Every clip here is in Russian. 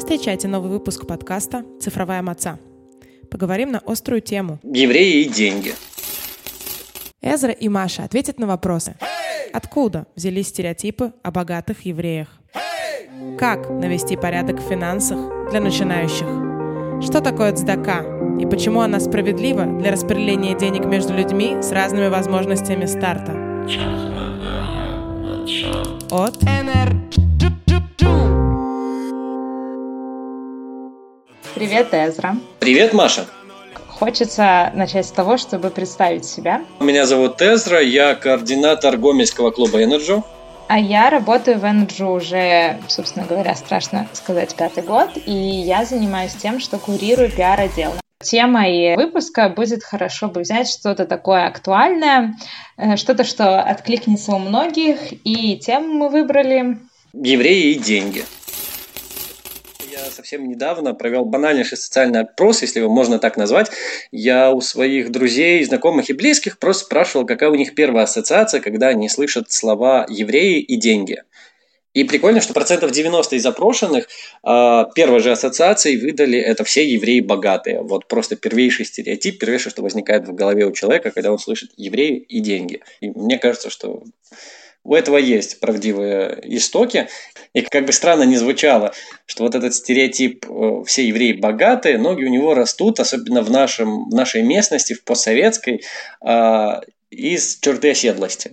Встречайте новый выпуск подкаста «Цифровая маца». Поговорим на острую тему. Евреи и деньги. Эзра и Маша ответят на вопросы. Откуда взялись стереотипы о богатых евреях? Как навести порядок в финансах для начинающих? Что такое цдака и почему она справедлива для распределения денег между людьми с разными возможностями старта? От Привет, Эзра. Привет, Маша. Хочется начать с того, чтобы представить себя. Меня зовут Эзра, я координатор Гомельского клуба Energy. А я работаю в Energy уже, собственно говоря, страшно сказать, пятый год, и я занимаюсь тем, что курирую пиар-отдел. Темой выпуска будет хорошо бы взять что-то такое актуальное, э, что-то, что откликнется у многих, и тему мы выбрали... Евреи и деньги совсем недавно провел банальнейший социальный опрос, если его можно так назвать. Я у своих друзей, знакомых и близких просто спрашивал, какая у них первая ассоциация, когда они слышат слова «евреи» и «деньги». И прикольно, что процентов 90 из запрошенных э, первой же ассоциацией выдали это все евреи богатые. Вот просто первейший стереотип, первейшее, что возникает в голове у человека, когда он слышит евреи и деньги. И мне кажется, что у этого есть правдивые истоки. И как бы странно не звучало, что вот этот стереотип э, «все евреи богатые», ноги у него растут, особенно в, нашем, в нашей местности, в постсоветской, а, из черты оседлости.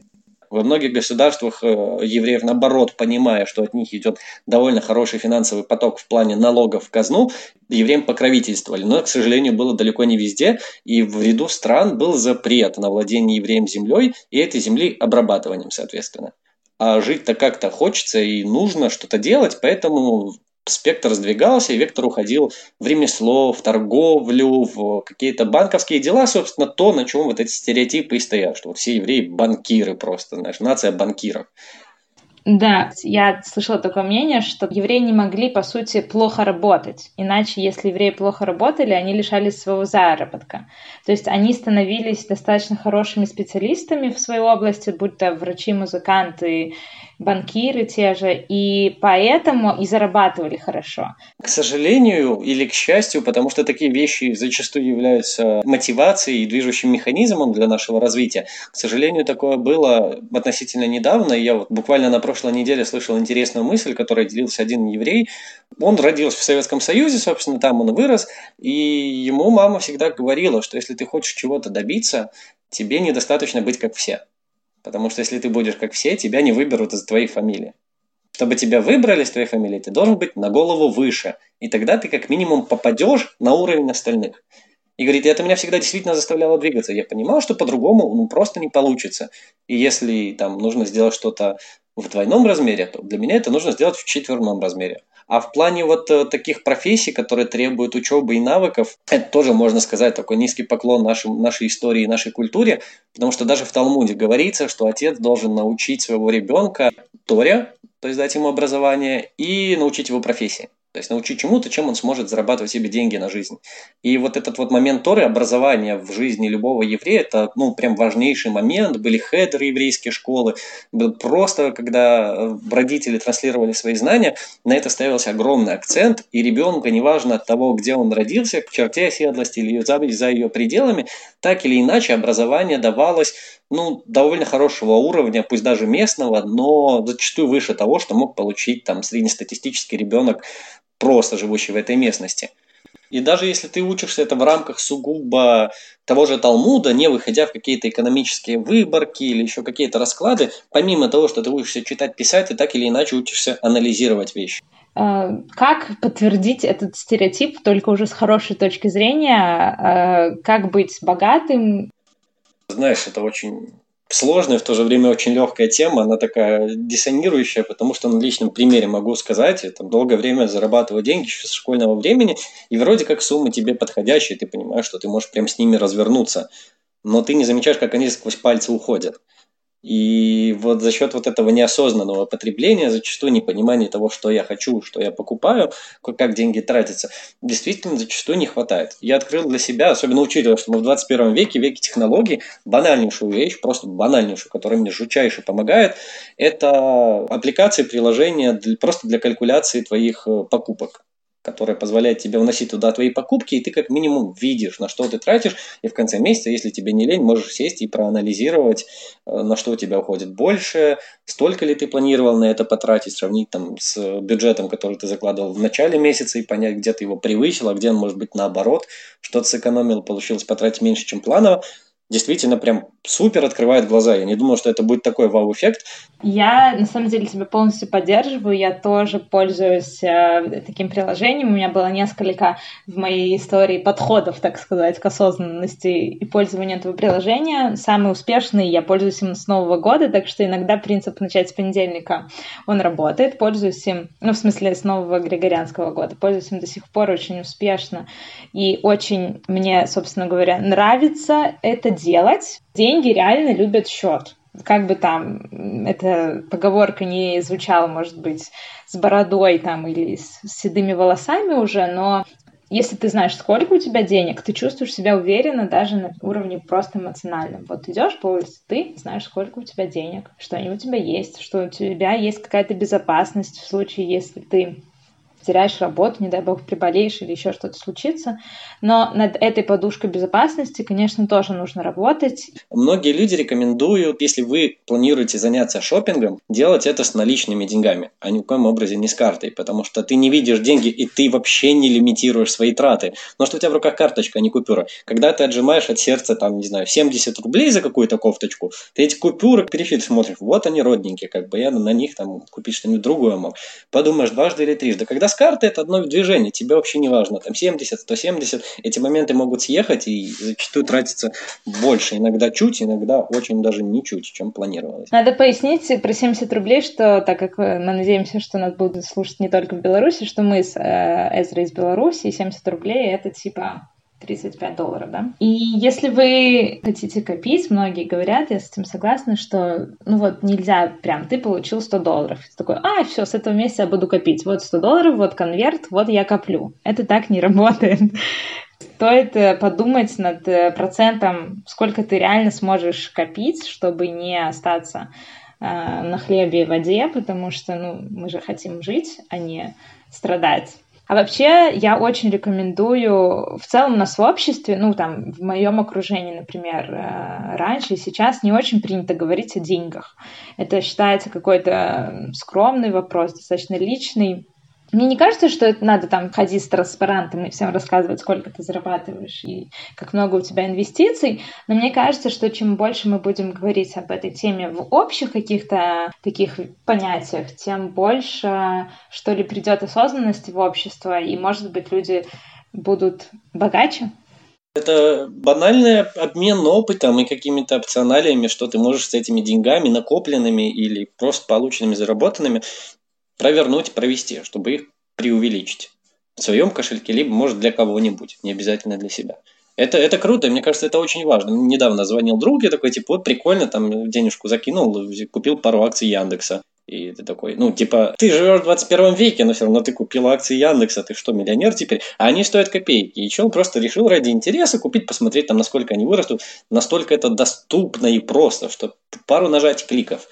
Во многих государствах э, евреев, наоборот, понимая, что от них идет довольно хороший финансовый поток в плане налогов в казну, евреям покровительствовали. Но, к сожалению, было далеко не везде, и в ряду стран был запрет на владение евреем землей и этой земли обрабатыванием, соответственно. А жить-то как-то хочется и нужно что-то делать, поэтому спектр сдвигался, и вектор уходил в ремесло, в торговлю, в какие-то банковские дела, собственно, то, на чем вот эти стереотипы и стоят, что вот все евреи банкиры просто, знаешь, нация банкиров. Да, я слышала такое мнение, что евреи не могли, по сути, плохо работать. Иначе, если евреи плохо работали, они лишались своего заработка. То есть они становились достаточно хорошими специалистами в своей области, будь то врачи, музыканты банкиры те же, и поэтому и зарабатывали хорошо. К сожалению или к счастью, потому что такие вещи зачастую являются мотивацией и движущим механизмом для нашего развития. К сожалению, такое было относительно недавно. Я вот буквально на прошлой неделе слышал интересную мысль, которой делился один еврей. Он родился в Советском Союзе, собственно, там он вырос, и ему мама всегда говорила, что если ты хочешь чего-то добиться, тебе недостаточно быть как все. Потому что если ты будешь как все, тебя не выберут из твоей фамилии. Чтобы тебя выбрали из твоей фамилии, ты должен быть на голову выше. И тогда ты как минимум попадешь на уровень остальных. И говорит, это меня всегда действительно заставляло двигаться. Я понимал, что по-другому ну, просто не получится. И если там нужно сделать что-то в двойном размере, то для меня это нужно сделать в четверном размере. А в плане вот э, таких профессий, которые требуют учебы и навыков, это тоже, можно сказать, такой низкий поклон нашим, нашей истории и нашей культуре, потому что даже в Талмуде говорится, что отец должен научить своего ребенка Торе, то есть дать ему образование, и научить его профессии. То есть научить чему-то, чем он сможет зарабатывать себе деньги на жизнь. И вот этот вот момент Торы, образования в жизни любого еврея, это ну прям важнейший момент. Были хедеры еврейские школы. Был просто, когда э, родители транслировали свои знания, на это ставился огромный акцент. И ребенка, неважно от того, где он родился, в черте оседлости или за, за ее пределами, так или иначе образование давалось ну, довольно хорошего уровня, пусть даже местного, но зачастую выше того, что мог получить там среднестатистический ребенок просто живущий в этой местности. И даже если ты учишься это в рамках сугубо того же Талмуда, не выходя в какие-то экономические выборки или еще какие-то расклады, помимо того, что ты учишься читать, писать, ты так или иначе учишься анализировать вещи. А, как подтвердить этот стереотип только уже с хорошей точки зрения? А, как быть богатым? Знаешь, это очень сложная, в то же время очень легкая тема, она такая диссонирующая, потому что на личном примере могу сказать, я там долгое время зарабатываю деньги еще с школьного времени, и вроде как суммы тебе подходящие, ты понимаешь, что ты можешь прям с ними развернуться, но ты не замечаешь, как они сквозь пальцы уходят. И вот за счет вот этого неосознанного потребления, зачастую непонимания того, что я хочу, что я покупаю, как деньги тратятся, действительно зачастую не хватает. Я открыл для себя, особенно учитывая, что мы в 21 веке, веке технологий, банальнейшую вещь, просто банальнейшую, которая мне жутчайше помогает, это аппликации, приложения для, просто для калькуляции твоих э, покупок которая позволяет тебе вносить туда твои покупки, и ты как минимум видишь, на что ты тратишь, и в конце месяца, если тебе не лень, можешь сесть и проанализировать, э, на что у тебя уходит больше, столько ли ты планировал на это потратить, сравнить там с бюджетом, который ты закладывал в начале месяца, и понять, где ты его превысил, а где он может быть наоборот, что-то сэкономил, получилось потратить меньше, чем планово действительно прям супер открывает глаза. Я не думал, что это будет такой вау-эффект. Я, на самом деле, тебя полностью поддерживаю. Я тоже пользуюсь э, таким приложением. У меня было несколько в моей истории подходов, так сказать, к осознанности и пользованию этого приложения. Самый успешный я пользуюсь им с Нового года, так что иногда принцип начать с понедельника, он работает. Пользуюсь им, ну, в смысле, с нового григорианского года. Пользуюсь им до сих пор очень успешно. И очень мне, собственно говоря, нравится это делать. Деньги реально любят счет. Как бы там эта поговорка не звучала, может быть, с бородой там или с седыми волосами уже, но если ты знаешь, сколько у тебя денег, ты чувствуешь себя уверенно даже на уровне просто эмоциональном. Вот идешь по улице, ты знаешь, сколько у тебя денег, что они у тебя есть, что у тебя есть какая-то безопасность в случае, если ты потеряешь работу, не дай бог приболеешь или еще что-то случится. Но над этой подушкой безопасности, конечно, тоже нужно работать. Многие люди рекомендуют, если вы планируете заняться шопингом, делать это с наличными деньгами, а ни в коем образе не с картой, потому что ты не видишь деньги и ты вообще не лимитируешь свои траты. Но что у тебя в руках карточка, а не купюра. Когда ты отжимаешь от сердца, там, не знаю, 70 рублей за какую-то кофточку, ты эти купюры перефит смотришь, вот они родненькие, как бы я на них там купить что-нибудь другое мог. Подумаешь дважды или трижды. Когда карты это одно движение, тебе вообще не важно, там 70, 170, эти моменты могут съехать и зачастую тратится больше, иногда чуть, иногда очень даже не чуть, чем планировалось. Надо пояснить про 70 рублей, что так как мы надеемся, что нас будут слушать не только в Беларуси, что мы с э, Эзрой из Беларуси, и 70 рублей это типа 35 долларов, да. И если вы хотите копить, многие говорят, я с этим согласна, что, ну вот, нельзя прям, ты получил 100 долларов. Ты такой, а, все, с этого месяца я буду копить. Вот 100 долларов, вот конверт, вот я коплю. Это так не работает. Стоит э, подумать над э, процентом, сколько ты реально сможешь копить, чтобы не остаться э, на хлебе и воде, потому что, ну, мы же хотим жить, а не страдать. А вообще я очень рекомендую в целом у нас в обществе, ну там в моем окружении, например, э, раньше и сейчас не очень принято говорить о деньгах. Это считается какой-то скромный вопрос, достаточно личный. Мне не кажется, что это надо там ходить с транспарантом и всем рассказывать, сколько ты зарабатываешь и как много у тебя инвестиций, но мне кажется, что чем больше мы будем говорить об этой теме в общих каких-то таких понятиях, тем больше, что ли, придет осознанности в общество, и, может быть, люди будут богаче. Это банальный обмен опытом и какими-то опционалиями, что ты можешь с этими деньгами, накопленными или просто полученными, заработанными, провернуть, провести, чтобы их преувеличить в своем кошельке, либо, может, для кого-нибудь, не обязательно для себя. Это, это круто, мне кажется, это очень важно. Недавно звонил друг, я такой, типа, вот прикольно, там денежку закинул, купил пару акций Яндекса. И ты такой, ну, типа, ты живешь в 21 веке, но все равно ты купил акции Яндекса, ты что, миллионер теперь? А они стоят копейки. И чел просто решил ради интереса купить, посмотреть там, насколько они вырастут. Настолько это доступно и просто, что пару нажать кликов.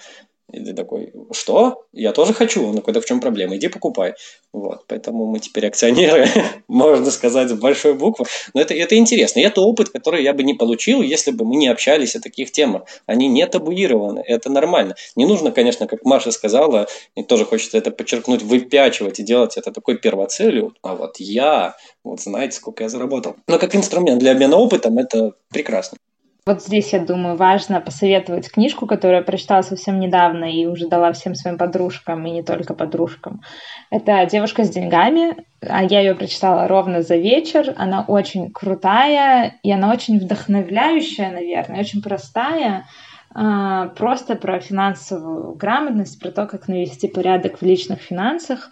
И ты такой, что? Я тоже хочу. Ну, куда в чем проблема? Иди покупай. Вот, поэтому мы теперь акционеры, можно сказать, с большой буквы. Но это, это интересно. И это опыт, который я бы не получил, если бы мы не общались о таких темах. Они не табуированы, это нормально. Не нужно, конечно, как Маша сказала, и тоже хочется это подчеркнуть, выпячивать и делать это такой первоцелью. А вот я, вот знаете, сколько я заработал. Но как инструмент для обмена опытом это прекрасно. Вот здесь, я думаю, важно посоветовать книжку, которую я прочитала совсем недавно и уже дала всем своим подружкам, и не только подружкам. Это «Девушка с деньгами», а я ее прочитала ровно за вечер. Она очень крутая, и она очень вдохновляющая, наверное, очень простая а, просто про финансовую грамотность, про то, как навести порядок в личных финансах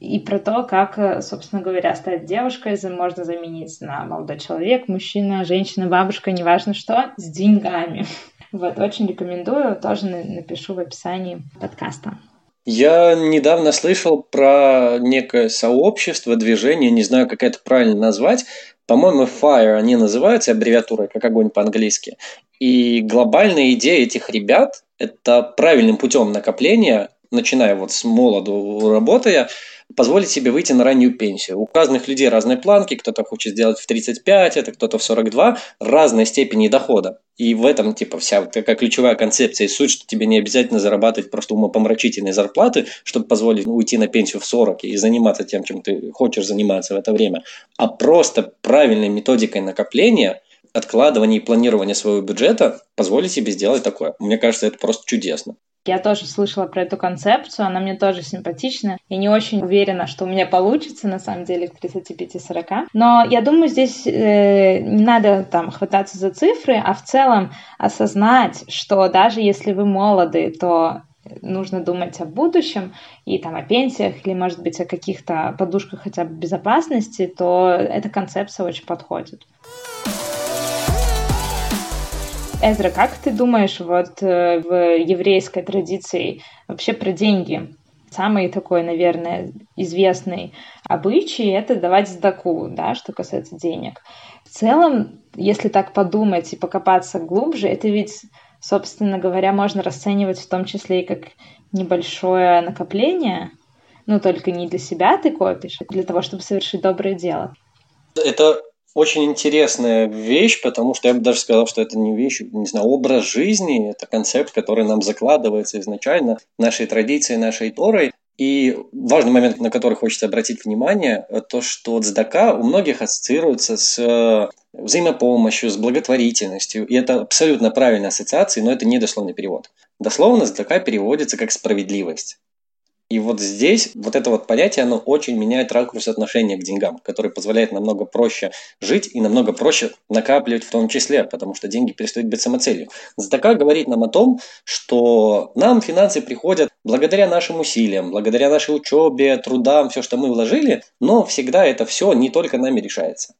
и про то, как, э, собственно говоря, стать девушкой можно заменить на молодой человек, мужчина, женщина, бабушка, неважно что, с деньгами. Вот, очень рекомендую, тоже напишу в описании подкаста. Я недавно слышал про некое сообщество, движение, не знаю, как это правильно назвать. По-моему, FIRE они называются, аббревиатурой, как огонь по-английски. И глобальная идея этих ребят – это правильным путем накопления, начиная вот с молоду работая, позволить себе выйти на раннюю пенсию. У разных людей разные планки, кто-то хочет сделать в 35, это кто-то в 42, разной степени дохода. И в этом, типа, вся такая ключевая концепция и суть, что тебе не обязательно зарабатывать просто умопомрачительные зарплаты, чтобы позволить уйти на пенсию в 40 и заниматься тем, чем ты хочешь заниматься в это время, а просто правильной методикой накопления, откладывания и планирования своего бюджета позволить себе сделать такое. Мне кажется, это просто чудесно. Я тоже слышала про эту концепцию, она мне тоже симпатична. Я не очень уверена, что у меня получится, на самом деле, к 35-40. Но я думаю, здесь э, не надо там хвататься за цифры, а в целом осознать, что даже если вы молоды, то нужно думать о будущем и там о пенсиях или, может быть, о каких-то подушках хотя бы безопасности, то эта концепция очень подходит. Эзра, как ты думаешь вот э, в еврейской традиции вообще про деньги? Самый такой, наверное, известный обычай – это давать сдаку, да, что касается денег. В целом, если так подумать и покопаться глубже, это ведь, собственно говоря, можно расценивать в том числе и как небольшое накопление, но только не для себя ты копишь, а для того, чтобы совершить доброе дело. Это очень интересная вещь, потому что я бы даже сказал, что это не вещь, не знаю, образ жизни, это концепт, который нам закладывается изначально нашей традицией, нашей Торой. И важный момент, на который хочется обратить внимание, то, что цдака у многих ассоциируется с э, взаимопомощью, с благотворительностью. И это абсолютно правильная ассоциация, но это не дословный перевод. Дословно цдака переводится как справедливость. И вот здесь вот это вот понятие, оно очень меняет ракурс отношения к деньгам, который позволяет намного проще жить и намного проще накапливать в том числе, потому что деньги перестают быть самоцелью. Задака говорит нам о том, что нам финансы приходят благодаря нашим усилиям, благодаря нашей учебе, трудам, все, что мы вложили, но всегда это все не только нами решается.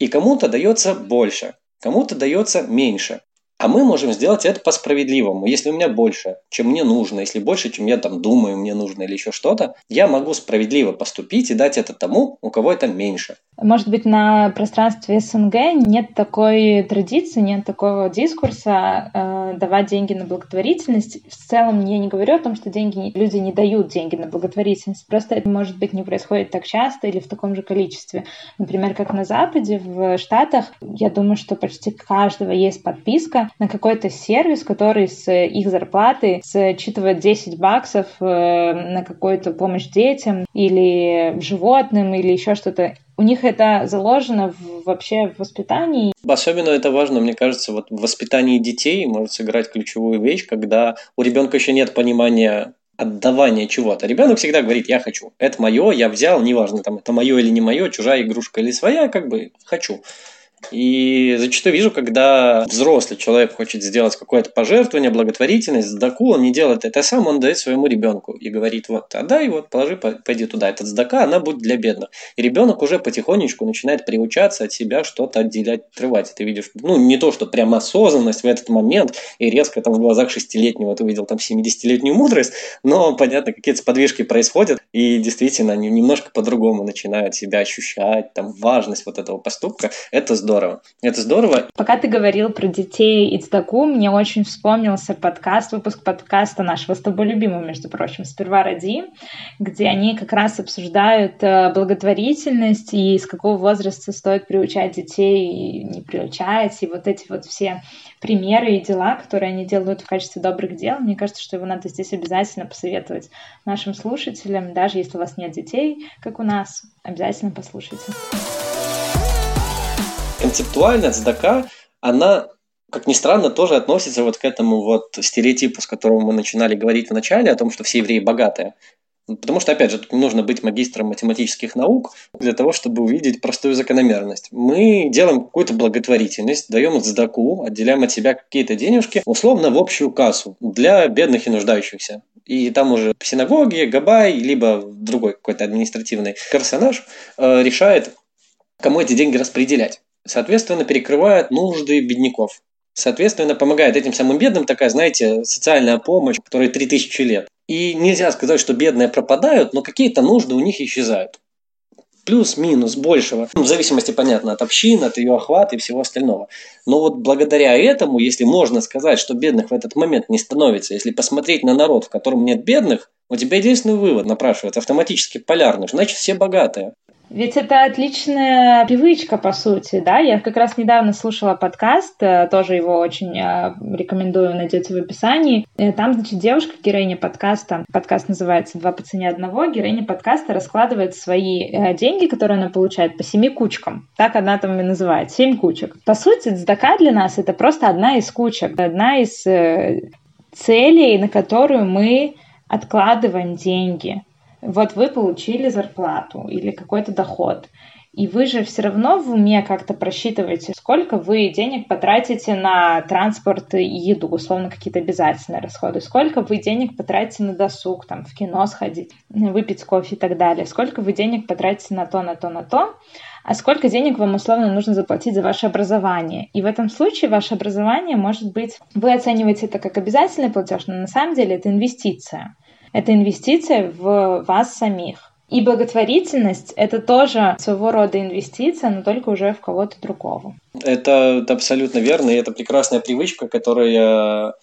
И кому-то дается больше, кому-то дается меньше. А мы можем сделать это по-справедливому. Если у меня больше, чем мне нужно, если больше, чем я там думаю, мне нужно или еще что-то, я могу справедливо поступить и дать это тому, у кого это меньше. Может быть, на пространстве СНГ нет такой традиции, нет такого дискурса э, давать деньги на благотворительность. В целом я не говорю о том, что деньги, люди не дают деньги на благотворительность. Просто это, может быть, не происходит так часто или в таком же количестве. Например, как на Западе, в Штатах, я думаю, что почти каждого есть подписка на какой-то сервис, который с их зарплаты считывает 10 баксов э, на какую-то помощь детям или животным или еще что-то у них это заложено в, вообще в воспитании. Особенно это важно, мне кажется, вот в воспитании детей может сыграть ключевую вещь, когда у ребенка еще нет понимания отдавания чего-то. Ребенок всегда говорит, я хочу. Это мое, я взял, неважно, там, это мое или не мое, чужая игрушка или своя, как бы хочу. И зачастую вижу, когда взрослый человек хочет сделать какое-то пожертвование, благотворительность, сдаку, он не делает это сам, он дает своему ребенку и говорит, вот, отдай, вот, положи, пойди туда. Этот сдака, она будет для бедных. И ребенок уже потихонечку начинает приучаться от себя что-то отделять, отрывать. Ты видишь, ну, не то, что прям осознанность в этот момент, и резко там в глазах шестилетнего ты увидел там 70-летнюю мудрость, но, понятно, какие-то подвижки происходят, и действительно они немножко по-другому начинают себя ощущать, там, важность вот этого поступка. Это здорово здорово. Это здорово. Пока ты говорил про детей и цдаку, мне очень вспомнился подкаст, выпуск подкаста нашего с тобой любимого, между прочим, «Сперва роди», где они как раз обсуждают э, благотворительность и с какого возраста стоит приучать детей и не приучать, и вот эти вот все примеры и дела, которые они делают в качестве добрых дел. Мне кажется, что его надо здесь обязательно посоветовать нашим слушателям, даже если у вас нет детей, как у нас, обязательно послушайте концептуально цдака, она как ни странно, тоже относится вот к этому вот стереотипу, с которого мы начинали говорить в начале, о том, что все евреи богатые. Потому что, опять же, тут не нужно быть магистром математических наук для того, чтобы увидеть простую закономерность. Мы делаем какую-то благотворительность, даем цдаку, отделяем от себя какие-то денежки, условно в общую кассу для бедных и нуждающихся. И там уже в синагоге, габай, либо другой какой-то административный персонаж э, решает, кому эти деньги распределять соответственно, перекрывает нужды бедняков. Соответственно, помогает этим самым бедным такая, знаете, социальная помощь, которой 3000 лет. И нельзя сказать, что бедные пропадают, но какие-то нужды у них исчезают. Плюс-минус большего. Ну, в зависимости, понятно, от общины, от ее охвата и всего остального. Но вот благодаря этому, если можно сказать, что бедных в этот момент не становится, если посмотреть на народ, в котором нет бедных, У тебя единственный вывод напрашивается автоматически полярный, значит все богатые. Ведь это отличная привычка, по сути, да? Я как раз недавно слушала подкаст, э, тоже его очень э, рекомендую, найдете в описании. Э, там, значит, девушка, героиня подкаста, подкаст называется «Два по цене одного», героиня подкаста раскладывает свои деньги, которые она получает, по семи кучкам. Так она там и называет, семь кучек. По сути, цдака для нас — это просто одна из кучек, одна из целей, на которую мы откладываем деньги вот вы получили зарплату или какой-то доход, и вы же все равно в уме как-то просчитываете, сколько вы денег потратите на транспорт и еду, условно какие-то обязательные расходы, сколько вы денег потратите на досуг, там, в кино сходить, выпить кофе и так далее, сколько вы денег потратите на то, на то, на то, а сколько денег вам условно нужно заплатить за ваше образование. И в этом случае ваше образование может быть, вы оцениваете это как обязательный платеж, но на самом деле это инвестиция. Это инвестиция в вас самих. И благотворительность – это тоже своего рода инвестиция, но только уже в кого-то другого. Это, это абсолютно верно, и это прекрасная привычка, которая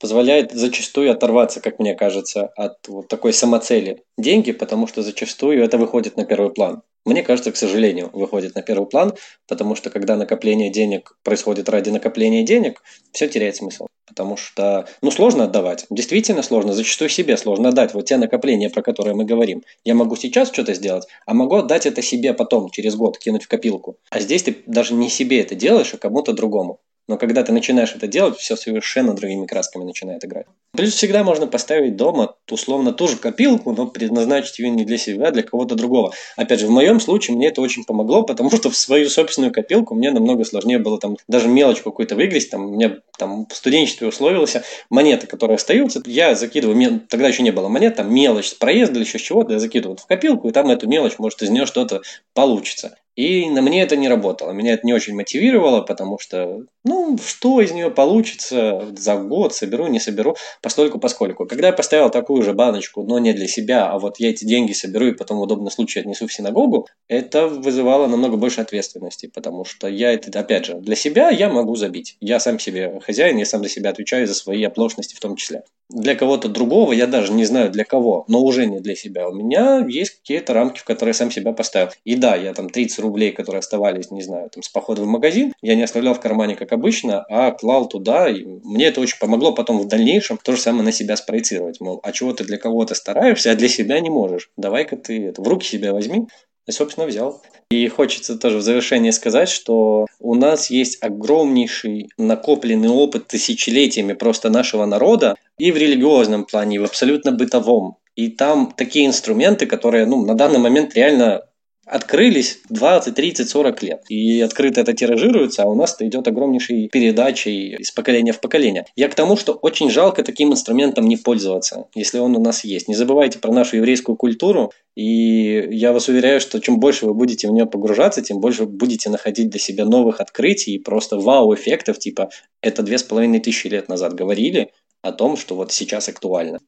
позволяет зачастую оторваться, как мне кажется, от вот такой самоцели деньги, потому что зачастую это выходит на первый план. Мне кажется, к сожалению, выходит на первый план, потому что когда накопление денег происходит ради накопления денег, все теряет смысл. Потому что, ну, сложно отдавать. Действительно сложно. Зачастую себе сложно отдать. Вот те накопления, про которые мы говорим. Я могу сейчас что-то сделать, а могу отдать это себе потом, через год, кинуть в копилку. А здесь ты даже не себе это делаешь, а кому-то другому. Но когда ты начинаешь это делать, все совершенно другими красками начинает играть. Плюс всегда можно поставить дома условно ту же копилку, но предназначить ее не для себя, а для кого-то другого. Опять же, в моем случае мне это очень помогло, потому что в свою собственную копилку мне намного сложнее было там даже мелочь какую-то выгрести. Там, у меня там в студенчестве условился монеты, которые остаются, я закидываю, тогда еще не было монет, там мелочь с проезда или еще чего-то, я закидываю в копилку, и там эту мелочь, может, из нее что-то получится. И на мне это не работало. Меня это не очень мотивировало, потому что, ну, что из нее получится за год, соберу, не соберу, постольку поскольку. Когда я поставил такую же баночку, но не для себя, а вот я эти деньги соберу и потом в удобном случае отнесу в синагогу, это вызывало намного больше ответственности, потому что я это, опять же, для себя я могу забить. Я сам себе хозяин, я сам за себя отвечаю за свои оплошности в том числе. Для кого-то другого, я даже не знаю для кого, но уже не для себя. У меня есть какие-то рамки, в которые я сам себя поставил. И да, я там 30 рублей, которые оставались, не знаю, там с похода в магазин, я не оставлял в кармане, как обычно, а клал туда. И мне это очень помогло потом в дальнейшем то же самое на себя спроецировать. Мол, а чего ты для кого-то стараешься, а для себя не можешь. Давай-ка ты это, в руки себя возьми. И, собственно, взял. И хочется тоже в завершение сказать, что у нас есть огромнейший накопленный опыт тысячелетиями просто нашего народа и в религиозном плане, и в абсолютно бытовом. И там такие инструменты, которые ну, на данный момент реально открылись 20, 30, 40 лет. И открыто это тиражируется, а у нас это идет огромнейшей передачей из поколения в поколение. Я к тому, что очень жалко таким инструментом не пользоваться, если он у нас есть. Не забывайте про нашу еврейскую культуру, и я вас уверяю, что чем больше вы будете в нее погружаться, тем больше будете находить для себя новых открытий и просто вау-эффектов, типа это две с половиной тысячи лет назад говорили о том, что вот сейчас актуально.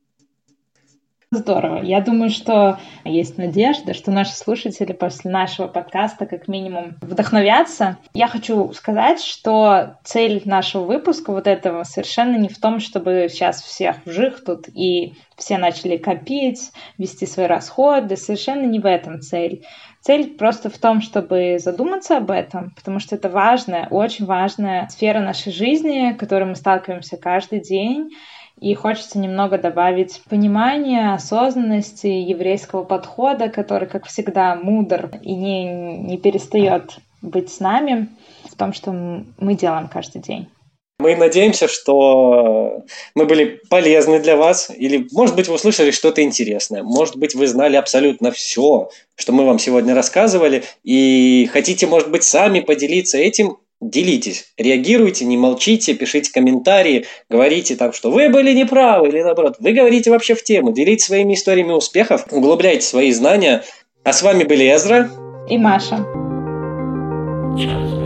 Здорово. Я думаю, что есть надежда, что наши слушатели после нашего подкаста как минимум вдохновятся. Я хочу сказать, что цель нашего выпуска вот этого совершенно не в том, чтобы сейчас всех вжих тут и все начали копить, вести свои расходы. Совершенно не в этом цель. Цель просто в том, чтобы задуматься об этом, потому что это важная, очень важная сфера нашей жизни, с которой мы сталкиваемся каждый день. И хочется немного добавить понимания, осознанности еврейского подхода, который, как всегда, мудр и не, не перестает быть с нами в том, что мы делаем каждый день. Мы надеемся, что мы были полезны для вас, или, может быть, вы услышали что-то интересное, может быть, вы знали абсолютно все, что мы вам сегодня рассказывали, и хотите, может быть, сами поделиться этим, делитесь, реагируйте, не молчите, пишите комментарии, говорите там, что вы были неправы, или наоборот, вы говорите вообще в тему, делитесь своими историями успехов, углубляйте свои знания. А с вами были Эзра и Маша. Just